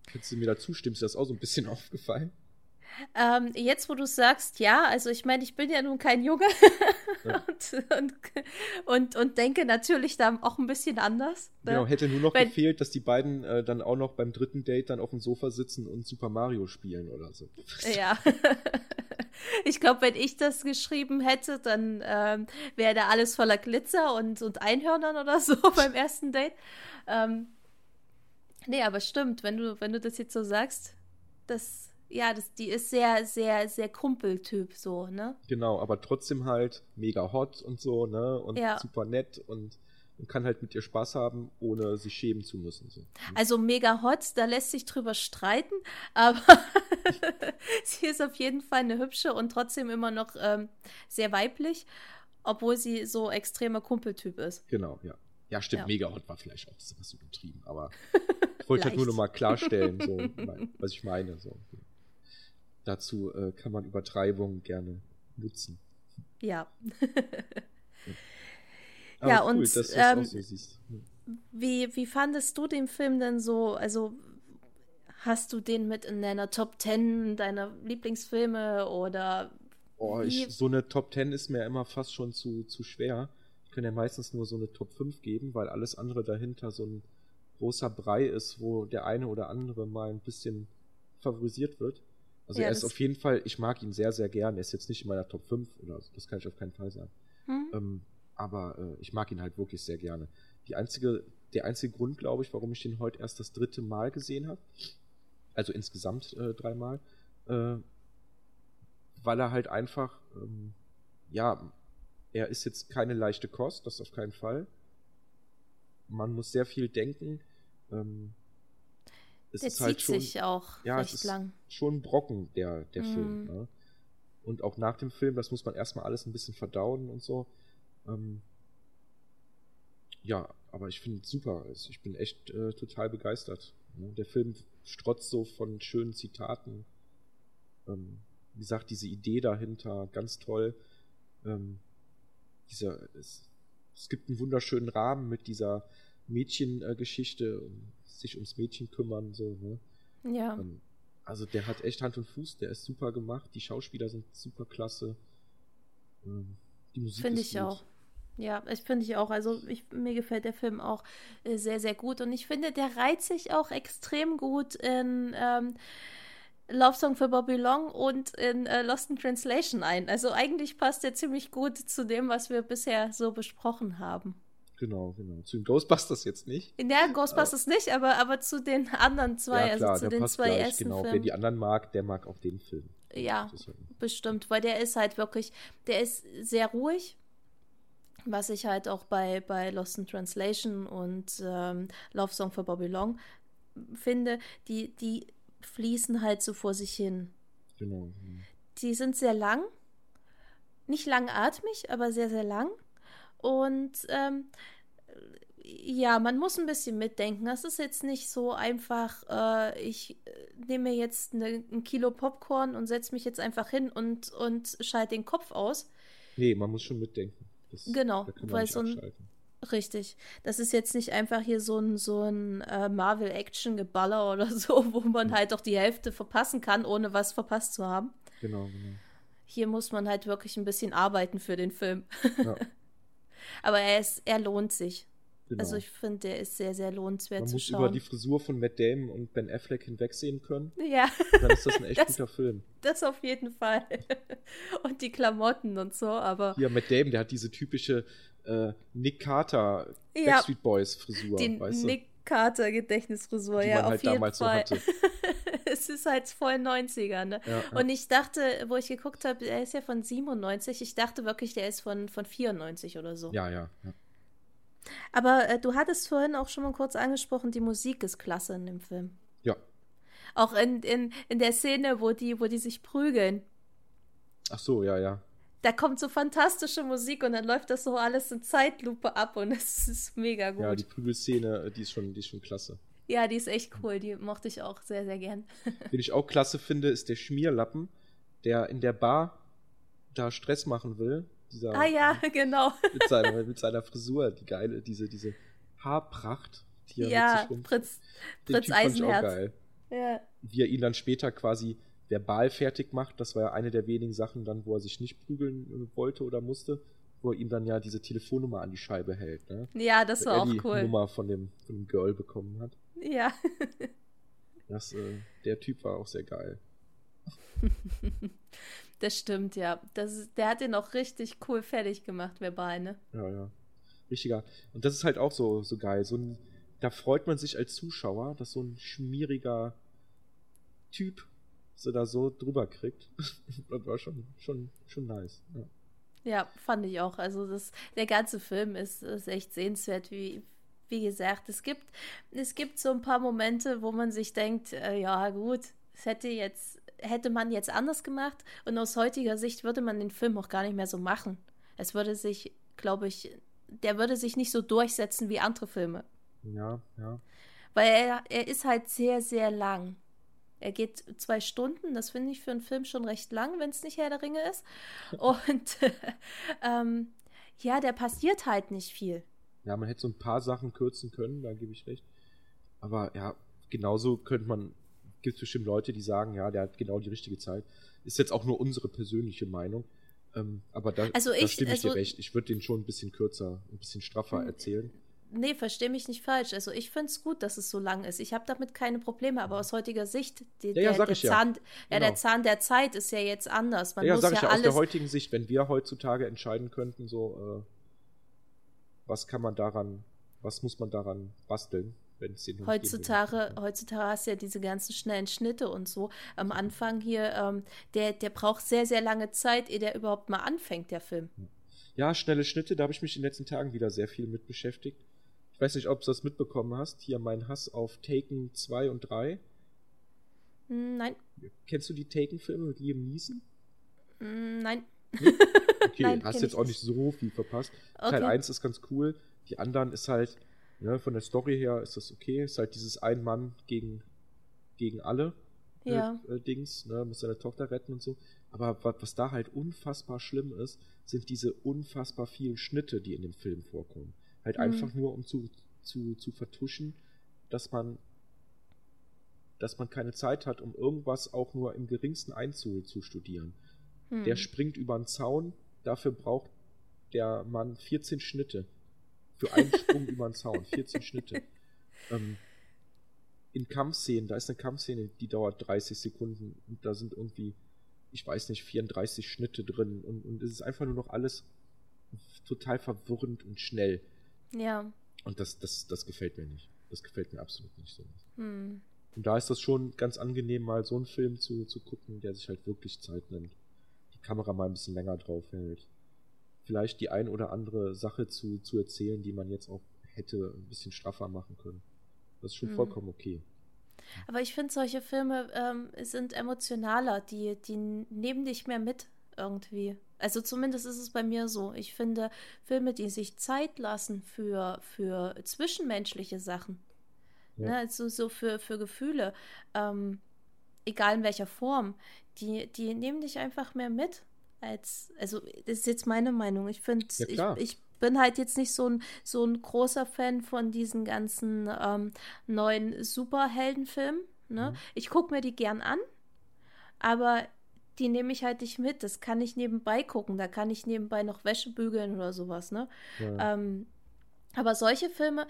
Könntest du mir da zustimmen? Ist das auch so ein bisschen aufgefallen? Ähm, jetzt, wo du sagst, ja, also ich meine, ich bin ja nun kein Junge ja. und, und, und, und, denke natürlich da auch ein bisschen anders. Ne? Genau, hätte nur noch Weil, gefehlt, dass die beiden äh, dann auch noch beim dritten Date dann auf dem Sofa sitzen und Super Mario spielen oder so. Ja. ich glaube, wenn ich das geschrieben hätte, dann ähm, wäre da alles voller Glitzer und, und Einhörnern oder so beim ersten Date. Ähm, nee, aber stimmt, wenn du, wenn du das jetzt so sagst, das ja, das, die ist sehr, sehr, sehr Kumpeltyp so, ne? Genau, aber trotzdem halt mega hot und so, ne? Und ja. super nett und und kann halt mit ihr Spaß haben, ohne sich schämen zu müssen. So. Also mega hot, da lässt sich drüber streiten, aber sie ist auf jeden Fall eine hübsche und trotzdem immer noch ähm, sehr weiblich, obwohl sie so extremer Kumpeltyp ist. genau, ja. Ja, stimmt, ja. mega hot war vielleicht auch was übertrieben, aber ich wollte halt nur noch mal klarstellen, so, was ich meine. So dazu äh, kann man Übertreibungen gerne nutzen. Ja. ja, ja cool, und ähm, so siehst. Wie, wie fandest du den Film denn so? Also hast du den mit in deiner Top 10 deiner Lieblingsfilme oder Oh, ich, so eine Top 10 ist mir immer fast schon zu, zu schwer. Ich kann ja meistens nur so eine Top 5 geben, weil alles andere dahinter so ein großer Brei ist, wo der eine oder andere mal ein bisschen favorisiert wird. Also ja, er ist auf jeden Fall, ich mag ihn sehr, sehr gern. Er ist jetzt nicht in meiner Top 5 oder so, das kann ich auf keinen Fall sagen. Hm. Ähm, aber äh, ich mag ihn halt wirklich sehr gerne. Die einzige, der einzige Grund, glaube ich, warum ich den heute erst das dritte Mal gesehen habe, also insgesamt äh, dreimal, äh, weil er halt einfach, ähm, ja, er ist jetzt keine leichte Kost, das auf keinen Fall. Man muss sehr viel denken. Ähm, es der ist halt schon, sich auch ja, recht es ist lang. Schon ein Brocken, der, der mm. Film. Ne? Und auch nach dem Film, das muss man erstmal alles ein bisschen verdauen und so. Ähm, ja, aber ich finde es super. Also ich bin echt äh, total begeistert. Ne? Der Film strotzt so von schönen Zitaten. Ähm, wie gesagt, diese Idee dahinter, ganz toll. Ähm, dieser, es, es gibt einen wunderschönen Rahmen mit dieser Mädchengeschichte, um sich ums Mädchen kümmern, so, ne? Ja. Ähm, also der hat echt Hand und Fuß, der ist super gemacht, die Schauspieler sind super klasse. Ähm, die Musik Finde ich gut. auch. Ja, ich finde ich auch. Also ich, mir gefällt der Film auch äh, sehr, sehr gut. Und ich finde, der reiht sich auch extrem gut in ähm, Love Song für Bobby Long und in äh, Lost in Translation ein. Also eigentlich passt der ziemlich gut zu dem, was wir bisher so besprochen haben. Genau, genau. Zu den Ghostbusters jetzt nicht. Ja, Ghostbusters nicht, aber, aber zu den anderen zwei, ja, klar, also zu den zwei gleich, ersten genau. Wer Filmen. die anderen mag, der mag auch den Film. Ja, bestimmt, weil der ist halt wirklich, der ist sehr ruhig, was ich halt auch bei, bei Lost in Translation und ähm, Love Song for Bobby Long finde, die, die fließen halt so vor sich hin. Genau. Die sind sehr lang, nicht langatmig, aber sehr, sehr lang. Und ähm, ja, man muss ein bisschen mitdenken. Das ist jetzt nicht so einfach, äh, ich äh, nehme mir jetzt eine, ein Kilo Popcorn und setze mich jetzt einfach hin und, und schalte den Kopf aus. Nee, man muss schon mitdenken. Das, Genau, weil so ein-. Richtig. Das ist jetzt nicht einfach hier so ein, so ein äh, Marvel-Action-Geballer oder so, wo man halt auch die Hälfte verpassen kann, ohne was verpasst zu haben. Genau, genau. Hier muss man halt wirklich ein bisschen arbeiten für den Film. Ja, Aber er, ist, er lohnt sich. genau. Also ich finde, der ist sehr, sehr lohnenswert man zu muss schauen. über die Frisur von Matt Damon und Ben Affleck hinwegsehen können. ja, Dann ist das ein echt Das- guter Film. das auf jeden Fall. Und die Klamotten und so, aber Hier, Matt Damon, der hat diese typische äh, Nick Carter Ja. Backstreet Boys Frisur, die weißt du? Nick Carter Gedächtnisfrisur, die ja, man auf halt jeden damals Fall. so hatte. es ist halt voll 90er, ne? Ja, ja. Und ich dachte, wo ich geguckt habe, er ist ja von 97, ich dachte wirklich, der ist von, von 94 oder so. Ja, ja, ja. Aber äh, du hattest vorhin auch schon mal kurz angesprochen, die Musik ist klasse in dem Film. Ja. Auch in, in, in der Szene, wo die, wo die sich prügeln. Ach so, ja, ja. Da kommt so fantastische Musik und dann läuft das so alles in Zeitlupe ab und es ist mega gut. Ja, die Prügelszene, äh, die ist schon, die ist schon klasse. Ja, die ist echt cool. Die mochte ich auch sehr, sehr gern. Den ich auch klasse finde, ist der Schmierlappen, der in der Bar da Stress machen will. Dieser, Ah ja, genau. Mit seiner, mit seiner Frisur, die geile, diese, diese Haarpracht, die er mit Ja, Prinz, Den Prinz Typ fand ich auch Eisenherz. geil. Ja. Wie er ihn dann später quasi verbal fertig macht, das war ja eine der wenigen Sachen dann, wo er sich nicht prügeln äh, wollte oder musste, wo er ihm dann ja diese Telefonnummer an die Scheibe hält, ne? ja, das Wo war auch die cool. Nummer von dem, von dem Girl bekommen hat. Ja. Das, äh, der Typ war auch sehr geil. Das stimmt, ja. Das der hat den auch richtig cool fertig gemacht, verbal, ne? Ja, ja. Richtiger. Und das ist halt auch so, so geil. So ein, da freut man sich als Zuschauer, dass so ein schmieriger Typ so da so drüber kriegt. das war schon, schon, schon nice. Ja. Ja, fand ich auch. Also das, der ganze Film ist, ist echt sehenswert, wie, wie gesagt. Es gibt, es gibt so ein paar Momente, wo man sich denkt, äh, ja gut, es hätte jetzt, hätte man jetzt anders gemacht. Und aus heutiger Sicht würde man den Film auch gar nicht mehr so machen. Es würde sich, glaube ich, der würde sich nicht so durchsetzen wie andere Filme. Ja, ja. Weil er, er ist halt sehr, sehr lang. Er geht zwei Stunden, das finde ich für einen Film schon recht lang, wenn es nicht Herr der Ringe ist. Und ähm, ja, der passiert halt nicht viel. Ja, man hätte so ein paar Sachen kürzen können, da gebe ich recht. Aber ja, genauso könnte man, gibt es bestimmt Leute, die sagen, ja, der hat genau die richtige Zeit. Ist jetzt auch nur unsere persönliche Meinung. Ähm, aber da, Also da ich- stimme ich also- dir recht. Ich würde den schon ein bisschen kürzer, ein bisschen straffer erzählen. Nee, versteh mich nicht falsch. Also ich finde es gut, dass es so lang ist. Ich habe damit keine Probleme, aber aus heutiger Sicht, die, Ja, ja, der, sag der, ja. Zahn, ja, der Genau. Zahn der Zeit ist ja jetzt anders. Man ja, muss sag ja ich ja, aus der alles. heutigen Sicht, wenn wir heutzutage entscheiden könnten, so, äh, was kann man daran, was muss man daran basteln, Heutzutage, heutzutage hast du ja diese ganzen schnellen Schnitte und so. Am Anfang hier, ähm, der, der braucht sehr, sehr lange Zeit, ehe der überhaupt mal anfängt, der Film. Ja, schnelle Schnitte, da habe ich mich in den letzten Tagen wieder sehr viel mit beschäftigt. Ich weiß nicht, ob du das mitbekommen hast. Hier mein Hass auf Taken 2 und 3. Hm, Nein, Kennst du die Taken-Filme mit Liam Neeson? Hm, nein. Okay, Nein, hast jetzt auch nicht. so viel verpasst. Okay. Teil 1 ist ganz cool. Die anderen ist halt, ne, von der Story her ist das okay. Ist halt dieses ein Mann gegen, gegen alle Ja. äh, Dings, ne, muss seine Tochter retten und so. Aber was, da halt unfassbar schlimm ist, sind diese unfassbar vielen Schnitte, die in dem Film vorkommen. Halt Mhm. einfach nur, um zu zu, zu vertuschen, dass man dass man keine Zeit hat, um irgendwas auch nur im geringsten einzustudieren. Hm. Der springt über einen Zaun, dafür braucht der Mann 14 Schnitte. Für einen Sprung über einen Zaun, 14 Schnitte. Ähm, in Kampfszenen, da ist eine Kampfszene, die dauert 30 Sekunden und da sind irgendwie, ich weiß nicht, 34 Schnitte drin und, und es ist einfach nur noch alles total verwirrend und schnell. Ja. Und das, das, das gefällt mir nicht. Das gefällt mir absolut nicht so. Hm. Und da ist das schon ganz angenehm, mal so einen Film zu, zu gucken, der sich halt wirklich Zeit nimmt. Kamera mal ein bisschen länger drauf hält. Vielleicht die ein oder andere Sache zu, zu erzählen, die man jetzt auch hätte ein bisschen straffer machen können. Das ist schon hm. vollkommen okay. Aber ich finde, solche Filme ähm, sind emotionaler, die, die nehmen dich mehr mit irgendwie. Also zumindest ist es bei mir so. Ich finde Filme, die sich Zeit lassen für, für zwischenmenschliche Sachen, ja. ne, also so für, für Gefühle, ähm, egal in welcher Form, die, die nehmen dich einfach mehr mit. Als, also, das ist jetzt meine Meinung. Ich finde, ja, ich, ich bin halt jetzt nicht so ein, so ein großer Fan von diesen ganzen ähm, neuen Superheldenfilmen. Ne? Mhm. Ich gucke mir die gern an, aber die nehme ich halt nicht mit. Das kann ich nebenbei gucken. Da kann ich nebenbei noch Wäsche bügeln oder sowas, ne? Ja. Ähm, aber solche Filme,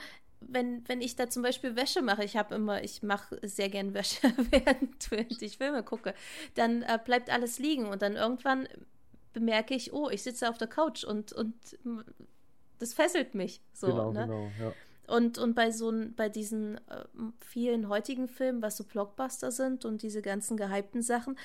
wenn, wenn ich da zum Beispiel Wäsche mache, ich habe immer, ich mache sehr gern Wäsche, während, ich Filme gucke, dann äh, bleibt alles liegen und dann irgendwann bemerke ich, oh, ich sitze auf der Couch und, und das fesselt mich. So, genau, ne? genau, ja. Und, und bei so bei diesen äh, vielen heutigen Filmen, was so Blockbuster sind und diese ganzen gehypten Sachen,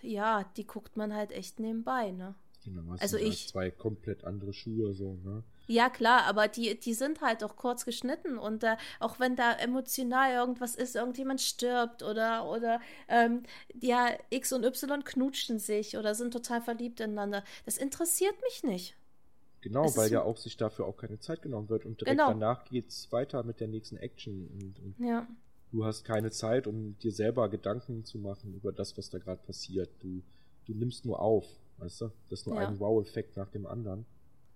ja, die guckt man halt echt nebenbei, ne? Genau, also ich. Halt zwei komplett andere Schuhe, so, ne? Ja, klar, aber die, die sind halt auch kurz geschnitten und äh, auch wenn da emotional irgendwas ist, irgendjemand stirbt oder, oder ähm, ja, X und Y knutschen sich oder sind total verliebt ineinander, das interessiert mich nicht. Genau, es weil ja auch sich dafür auch keine Zeit genommen wird und direkt genau. danach geht's weiter mit der nächsten Action und, und ja du hast keine Zeit, um dir selber Gedanken zu machen über das, was da gerade passiert. Du, du nimmst nur auf, weißt du? Das ist nur ja. ein Wow-Effekt nach dem anderen.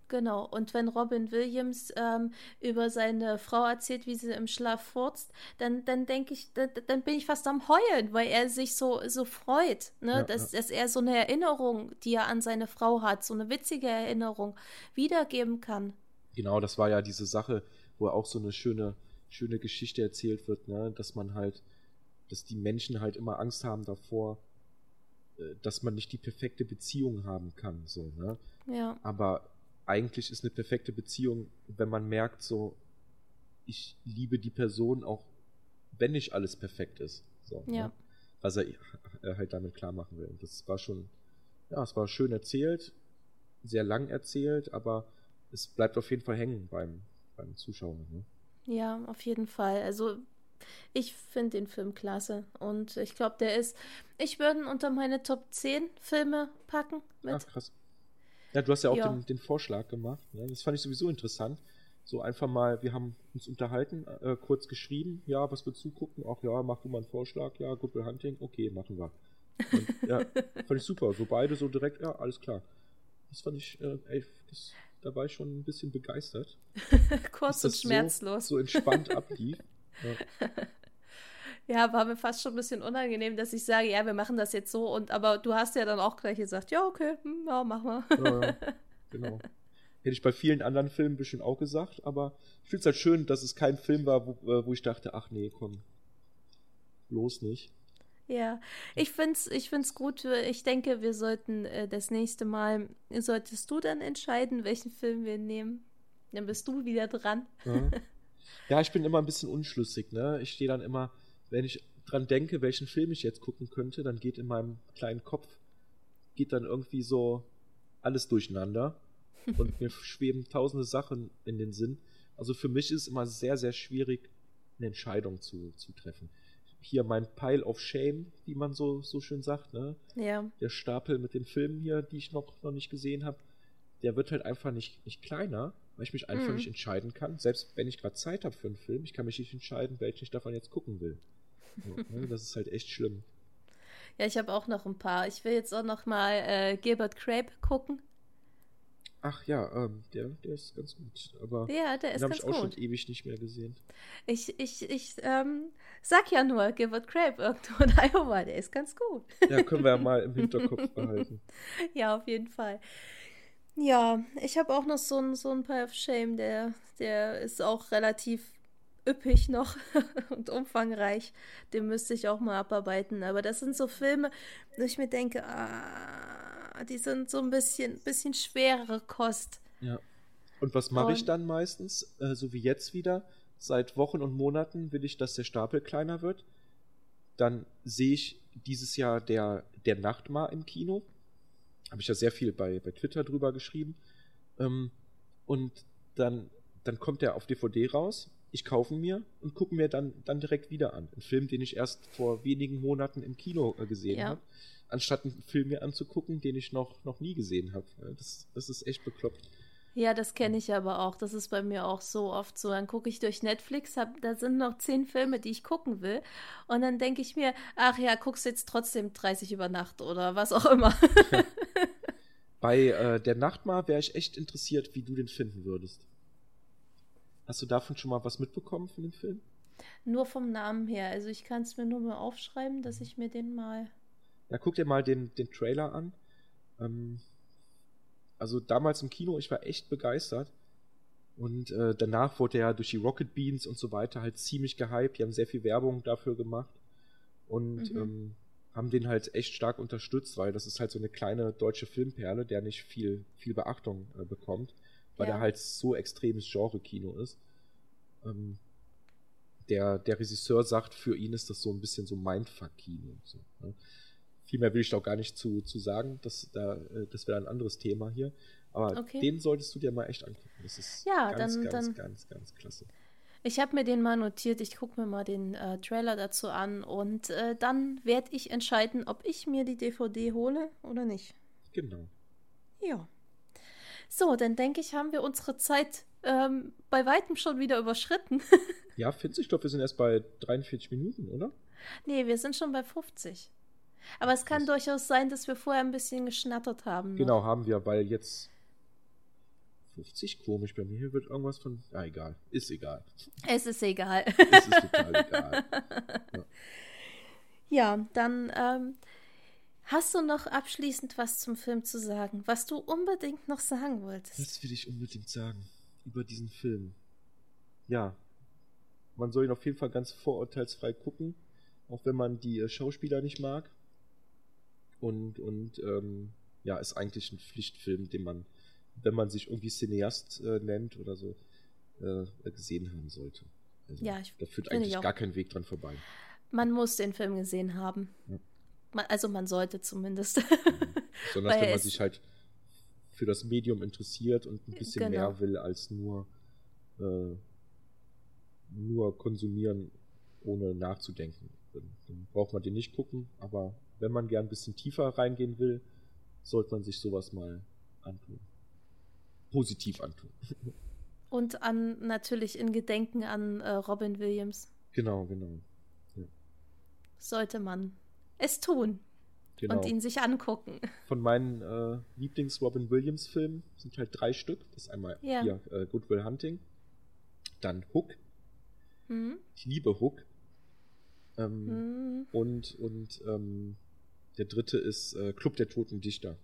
Genau, und wenn Robin Williams ähm, über seine Frau erzählt, wie sie im Schlaf furzt, dann, dann denke ich, dann, dann, bin ich fast am Heulen, weil er sich so, so freut, ne? Ja, dass, ja. dass er so eine Erinnerung, die er an seine Frau hat, so eine witzige Erinnerung wiedergeben kann. Genau, das war ja diese Sache, wo er auch so eine schöne schöne Geschichte erzählt wird, ne, dass man halt, dass die Menschen halt immer Angst haben davor, äh, dass man nicht die perfekte Beziehung haben kann, so, ne? Ja. Aber eigentlich ist eine perfekte Beziehung, wenn man merkt, so, ich liebe die Person auch, wenn nicht alles perfekt ist. So, ne? ja. Ne? Was er, er halt damit klar machen will. Und das war schon, ja, es war schön erzählt, sehr lang erzählt, aber es bleibt auf jeden Fall hängen beim, beim Zuschauer. Ne? Ja, auf jeden Fall. Also ich finde den Film klasse und ich glaube, der ist, ich würde ihn unter meine Top 10 Filme packen. Mit. Ach, krass. Ja, du hast ja auch ja. Den, den, Vorschlag gemacht. Ne? Das fand ich sowieso interessant. So einfach mal, wir haben uns unterhalten, äh, kurz geschrieben, ja, was willst du gucken? Ach ja, mach du mal einen Vorschlag, ja, Good Hunting, okay, machen wir. Und, ja, fand ich super. So beide so direkt, ja, alles klar. Das fand ich, äh, ey, das da war ich schon ein bisschen begeistert. Kurz und schmerzlos. So, so entspannt ablief. Ja. Ja, war mir fast schon ein bisschen unangenehm, dass ich sage, ja, wir machen das jetzt so. Und aber du hast ja dann auch gleich gesagt, ja, okay, hm, ja, mach mal. Ja, ja, genau. Hätte ich bei vielen anderen Filmen bestimmt auch gesagt, aber ich finde es halt schön, dass es kein Film war, wo, äh, wo ich dachte, ach nee, komm, bloß nicht. Ja, ich finde es ich find's gut. Ich denke, wir sollten äh, das nächste Mal, solltest du dann entscheiden, welchen Film wir nehmen. Dann bist du wieder dran. Ja, ja ich bin immer ein bisschen unschlüssig. Ne? Ich stehe dann immer, wenn ich dran denke, welchen Film ich jetzt gucken könnte, dann geht in meinem kleinen Kopf, geht dann irgendwie so alles durcheinander. und mir schweben tausende Sachen in den Sinn. Also für mich ist es immer sehr, sehr schwierig, eine Entscheidung zu, zu treffen hier mein Pile of Shame, wie man so, so schön sagt, ne? Ja. Der Stapel mit den Filmen hier, die ich noch, noch nicht gesehen habe, der wird halt einfach nicht, nicht kleiner, weil ich mich einfach mhm. nicht entscheiden kann. Selbst wenn ich gerade Zeit habe für einen Film, ich kann mich nicht entscheiden, welchen ich davon jetzt gucken will. Ne? Das ist halt echt schlimm. Ja, ich habe auch noch ein paar. Ich will jetzt auch noch mal äh, Gilbert Crape gucken. Ach ja, ähm, der, der ist ganz gut. Aber ja, der ist den habe ich auch gut. schon ewig nicht mehr gesehen. Ich, ich, ich ähm, sag ja nur, Gilbert Grape irgendwo in Iowa, der ist ganz gut. Ja, können wir ja mal im Hinterkopf behalten. Ja, auf jeden Fall. Ja, ich habe auch noch so ein, so ein Pile of Shame, der, der ist auch relativ üppig noch und umfangreich. Den müsste ich auch mal abarbeiten. Aber das sind so Filme, wo ich mir denke, ah, die sind so ein bisschen, bisschen schwerere Kost. Ja. Und was mache ich dann meistens? Äh, so wie jetzt wieder. Seit Wochen und Monaten will ich, dass der Stapel kleiner wird. Dann sehe ich dieses Jahr der, der Nachtmar im Kino. Habe ich ja sehr viel bei, bei Twitter drüber geschrieben. Ähm, und dann, dann kommt der auf DVD raus. Ich kaufe mir und gucke mir dann, dann direkt wieder an. Ein Film, den ich erst vor wenigen Monaten im Kino äh, gesehen Ja. habe. Anstatt einen Film mir anzugucken, den ich noch, noch nie gesehen habe. Ja, Das, das ist echt bekloppt. Ja, das kenne ich aber auch. Das ist bei mir auch so oft so. Dann gucke ich durch Netflix, hab, da sind noch zehn Filme, die ich gucken will. Und dann denke ich mir, ach ja, guckst jetzt trotzdem 30 über Nacht oder was auch immer. Bei äh, der Nachtmar wäre ich echt interessiert, wie du den finden würdest. Hast du davon schon mal was mitbekommen von dem Film? Nur vom Namen her. Also ich kann es mir nur mal aufschreiben, dass ich mir den mal. Ja, guck dir mal den, den Trailer an. Ähm, also damals im Kino, ich war echt begeistert. Und äh, danach wurde er durch die Rocket Beans und so weiter halt ziemlich gehypt. Die haben sehr viel Werbung dafür gemacht. Und Mhm. ähm, haben den halt echt stark unterstützt, weil das ist halt so eine kleine deutsche Filmperle, der nicht viel, viel Beachtung äh, bekommt, weil Ja. der halt so extremes Genre-Kino ist. Ähm, der, der Regisseur sagt, für ihn ist das so ein bisschen so Mindfuck-Kino. So, ne? Viel mehr will ich da auch gar nicht zu, zu sagen. Das, da, äh, das wäre ein anderes Thema hier. Aber Okay. den solltest du dir mal echt angucken. Das ist Ja, ganz, dann- ganz, dann- ganz, ganz klasse. Ich habe mir den mal notiert. Ich gucke mir mal den äh, Trailer dazu an und äh, dann werde ich entscheiden, ob ich mir die DVD hole oder nicht. Genau. Ja. So, dann denke ich, haben wir unsere Zeit ähm, bei weitem schon wieder überschritten. Ja, findest du? Ich glaube, wir sind erst bei 43 Minuten, oder? nee, wir sind schon bei 50. Aber es kann Krass. durchaus sein, dass wir vorher ein bisschen geschnattert haben. noch. Genau, haben wir, weil jetzt 50 komisch bei mir. Hier wird irgendwas von. Ah, egal. Ist egal. Es ist egal. Es ist total egal. Ja, dann ähm, hast du noch abschließend was zum Film zu sagen, was du unbedingt noch sagen wolltest. Das will ich unbedingt sagen über diesen Film. Ja, man soll ihn auf jeden Fall ganz vorurteilsfrei gucken, auch wenn man die äh, Schauspieler nicht mag. Und, und ähm, ja, ist eigentlich ein Pflichtfilm, den man, wenn man sich irgendwie Cineast äh, nennt oder so, äh, gesehen haben sollte. Also, Ja, ich- da führt eigentlich gar kein Weg dran vorbei. Man muss den Film gesehen haben. Ja. Man, also man sollte zumindest. Besonders Weil wenn man sich halt für das Medium interessiert und ein bisschen Genau. mehr will als nur, äh, nur konsumieren, ohne nachzudenken. Dann, dann braucht man den nicht gucken, aber wenn man gern ein bisschen tiefer reingehen will, sollte man sich sowas mal antun. Positiv antun. Und an natürlich in Gedenken an äh, Robin Williams genau, genau. sollte man es tun genau. und ihn sich angucken. Von meinen äh, Lieblings-Robin Williams-Filmen sind halt drei Stück. Das ist einmal Ja. hier äh, Good Will Hunting, dann Hook. Mhm. Ich liebe Hook. Ähm, Mhm. Und, und ähm, der dritte ist äh, Club der Toten Dichter.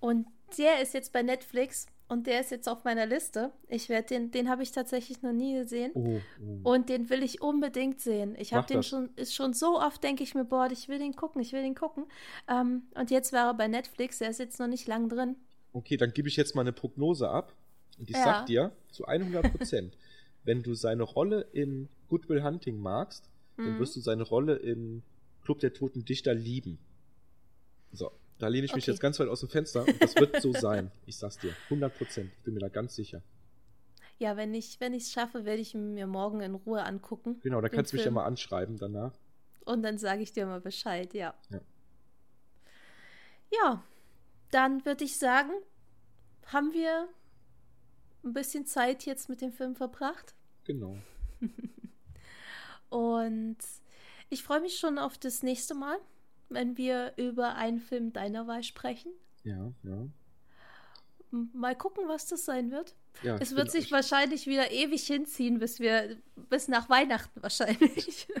Und der ist jetzt bei Netflix und der ist jetzt auf meiner Liste. Ich werde den, den habe ich tatsächlich noch nie gesehen. Oh, oh. Und den will ich unbedingt sehen. Ich habe den das. schon, ist schon so oft, denke ich mir, boah, ich will den gucken, ich will den gucken. Ähm, und jetzt war er bei Netflix, der ist jetzt noch nicht lang drin. Okay, dann gebe ich jetzt mal eine Prognose ab. Und ich Ja. sag dir zu 100 Prozent, wenn du seine Rolle in Good Will Hunting magst, dann Mhm. wirst du seine Rolle in Club der Toten Dichter lieben. So, da lehne ich mich Okay. jetzt ganz weit aus dem Fenster und das wird so sein. Ich sag's dir, 100 Prozent. Ich bin mir da ganz sicher. Ja, wenn ich es schaffe, werde ich mir morgen in Ruhe angucken. Genau, da kannst du mich ja mal anschreiben danach. Und dann sage ich dir mal Bescheid, ja. Ja. Ja, dann würde ich sagen, haben wir ein bisschen Zeit jetzt mit dem Film verbracht. Genau. Und ich freue mich schon auf das nächste Mal, wenn wir über einen Film deiner Wahl sprechen. Ja, ja. mal gucken, was das sein wird. Ja, es wird sich wahrscheinlich wieder ewig hinziehen, bis wir, bis nach Weihnachten wahrscheinlich.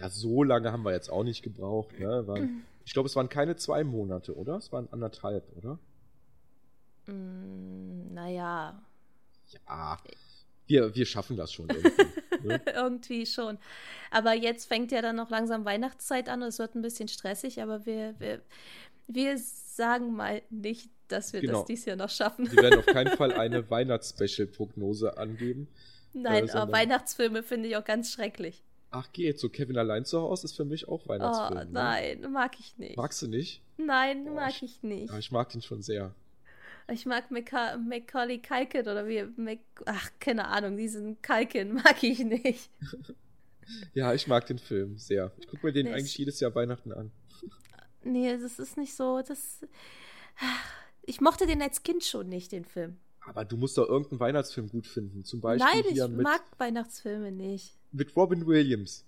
Ja, so lange haben wir jetzt auch nicht gebraucht. Ne? Waren, ich glaube, es waren keine zwei Monate, oder? Es waren anderthalb, oder? mm, naja, Ja. Wir, wir schaffen das schon irgendwie. ne? irgendwie schon. Aber jetzt fängt ja dann noch langsam Weihnachtszeit an und es wird ein bisschen stressig, aber wir, wir, wir sagen mal nicht, dass wir Genau. das dies Jahr noch schaffen. Wir werden auf keinen Fall eine Weihnachtsspecial-Prognose angeben. Nein, sondern- aber Weihnachtsfilme finde ich auch ganz schrecklich. Ach, geht. So Kevin allein zu Hause ist für mich auch Weihnachtsfilm. Oh, ne? nein, mag ich nicht. Magst du nicht? Nein, Oh, mag ich- ich nicht. Ja, ich mag den schon sehr. Ich mag Maca Macaulay Culkin oder wie, Mac ach, keine Ahnung, diesen Culkin mag ich nicht. Ja, ich mag den Film sehr. Ich gucke mir den Der eigentlich jedes Jahr Weihnachten an. Nee, das ist nicht so, das... Ich mochte den als Kind schon nicht, den Film. Aber du musst doch irgendeinen Weihnachtsfilm gut finden. Zum Beispiel Nein, ich mit, mag Weihnachtsfilme nicht. mit Robin Williams.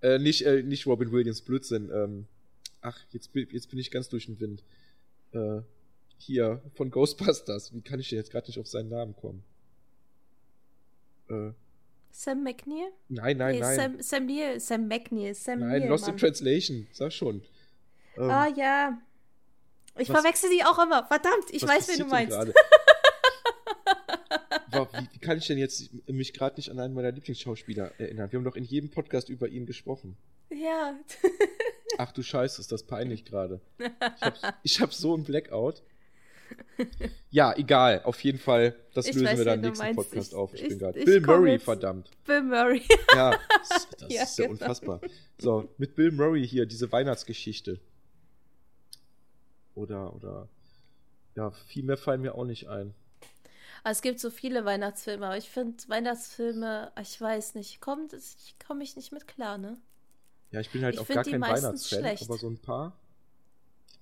Äh, nicht, äh, nicht Robin Williams, Blödsinn. Ähm, ach, jetzt, bin- jetzt bin ich ganz durch den Wind. Äh, hier, von Ghostbusters. Wie kann ich denn jetzt gerade nicht auf seinen Namen kommen? Äh, Sam McNeil? nein, nein, nee, nein. Sam, Sam Neill, Sam McNeil, Sam nein, Neill, Lost in Mann. Translation. Sag schon. Ähm, Ah ja. Ich was- verwechsel die auch immer. Verdammt, ich weiß, wen du meinst. wie, wie kann ich denn jetzt mich gerade nicht an einen meiner Lieblingsschauspieler erinnern? Wir haben doch in jedem Podcast über ihn gesprochen. Ja. Ach du Scheiße, ist das peinlich gerade. Ich hab, ich hab so einen Blackout. Ja, egal. Auf jeden Fall, das Ich lösen weiß, wir dann im nächsten meinst. Podcast Ich- auf. Ich, bin gerade. Bill komm Murray, verdammt. Bill Murray. Ja, das, das Ja, ist ja genau. unfassbar. So, mit Bill Murray hier, diese Weihnachtsgeschichte. Oder, oder. Ja, viel mehr fallen mir auch nicht ein. Ah, Es gibt so viele Weihnachtsfilme, aber ich finde Weihnachtsfilme, ich weiß nicht, kommt, ich komme ich nicht mit klar, ne? Ja, ich bin halt Ich auch gar kein Weihnachtsfan, schlecht. aber so ein paar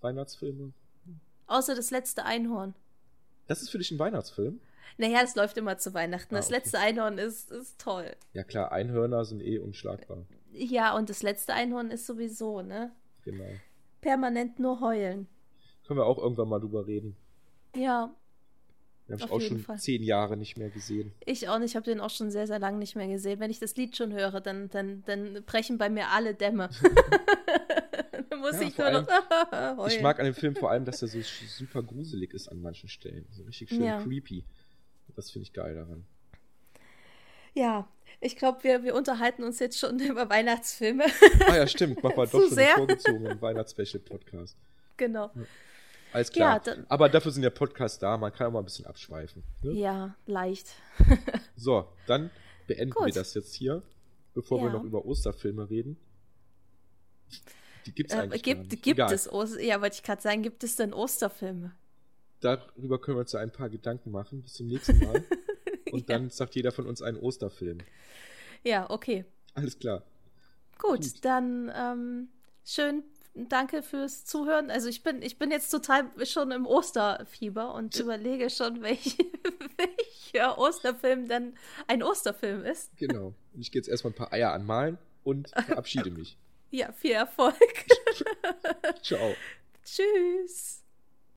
Weihnachtsfilme. Außer das letzte Einhorn. Das ist für dich ein Weihnachtsfilm? Naja, das läuft immer zu Weihnachten. Ah, Das okay. letzte Einhorn ist, ist toll. Ja klar, Einhörner sind eh unschlagbar. Ja, und das letzte Einhorn ist sowieso, ne? Genau. Permanent nur heulen. Können wir auch irgendwann mal drüber reden. Ja, Den habe ich auch schon Fall. zehn Jahre nicht mehr gesehen. ich auch nicht. Ich habe den auch schon sehr, sehr lange nicht mehr gesehen. Wenn ich das Lied schon höre, dann, dann, dann brechen bei mir alle Dämme. muss Ja, ich nur noch heulen. Ich mag an dem Film vor allem, dass er so super gruselig ist an manchen Stellen. So richtig schön Ja. creepy. Das finde ich geil daran. Ja, ich glaube, wir, wir unterhalten uns jetzt schon über Weihnachtsfilme. Ah ja, stimmt. Wir Zu doch schon sehr. einen vorgezogenen Weihnachtsspecial-Podcast. genau. Alles klar. Ja, dann- Aber dafür sind ja Podcasts da. Man kann auch mal ein bisschen abschweifen. Ne? Ja, leicht. So, dann beenden wir Gut. das jetzt hier, bevor wir Ja. noch über Osterfilme reden. Die gibt's Äh, gar gibt nicht. gibt Egal. es, Oster ja, wollte ich gerade sagen, gibt es denn Osterfilme? Darüber können wir uns ja ein paar Gedanken machen. Bis zum nächsten Mal. Und dann sagt jeder von uns einen Osterfilm. Ja, okay. Alles klar. Gut, Gut. dann ähm, schön, danke fürs Zuhören. Also ich bin, ich bin jetzt total schon im Osterfieber und überlege schon, welch, welcher Osterfilm dann ein Osterfilm ist. Genau. Und ich gehe jetzt erstmal ein paar Eier anmalen und verabschiede mich. Ja, viel Erfolg. Ciao. Tschüss.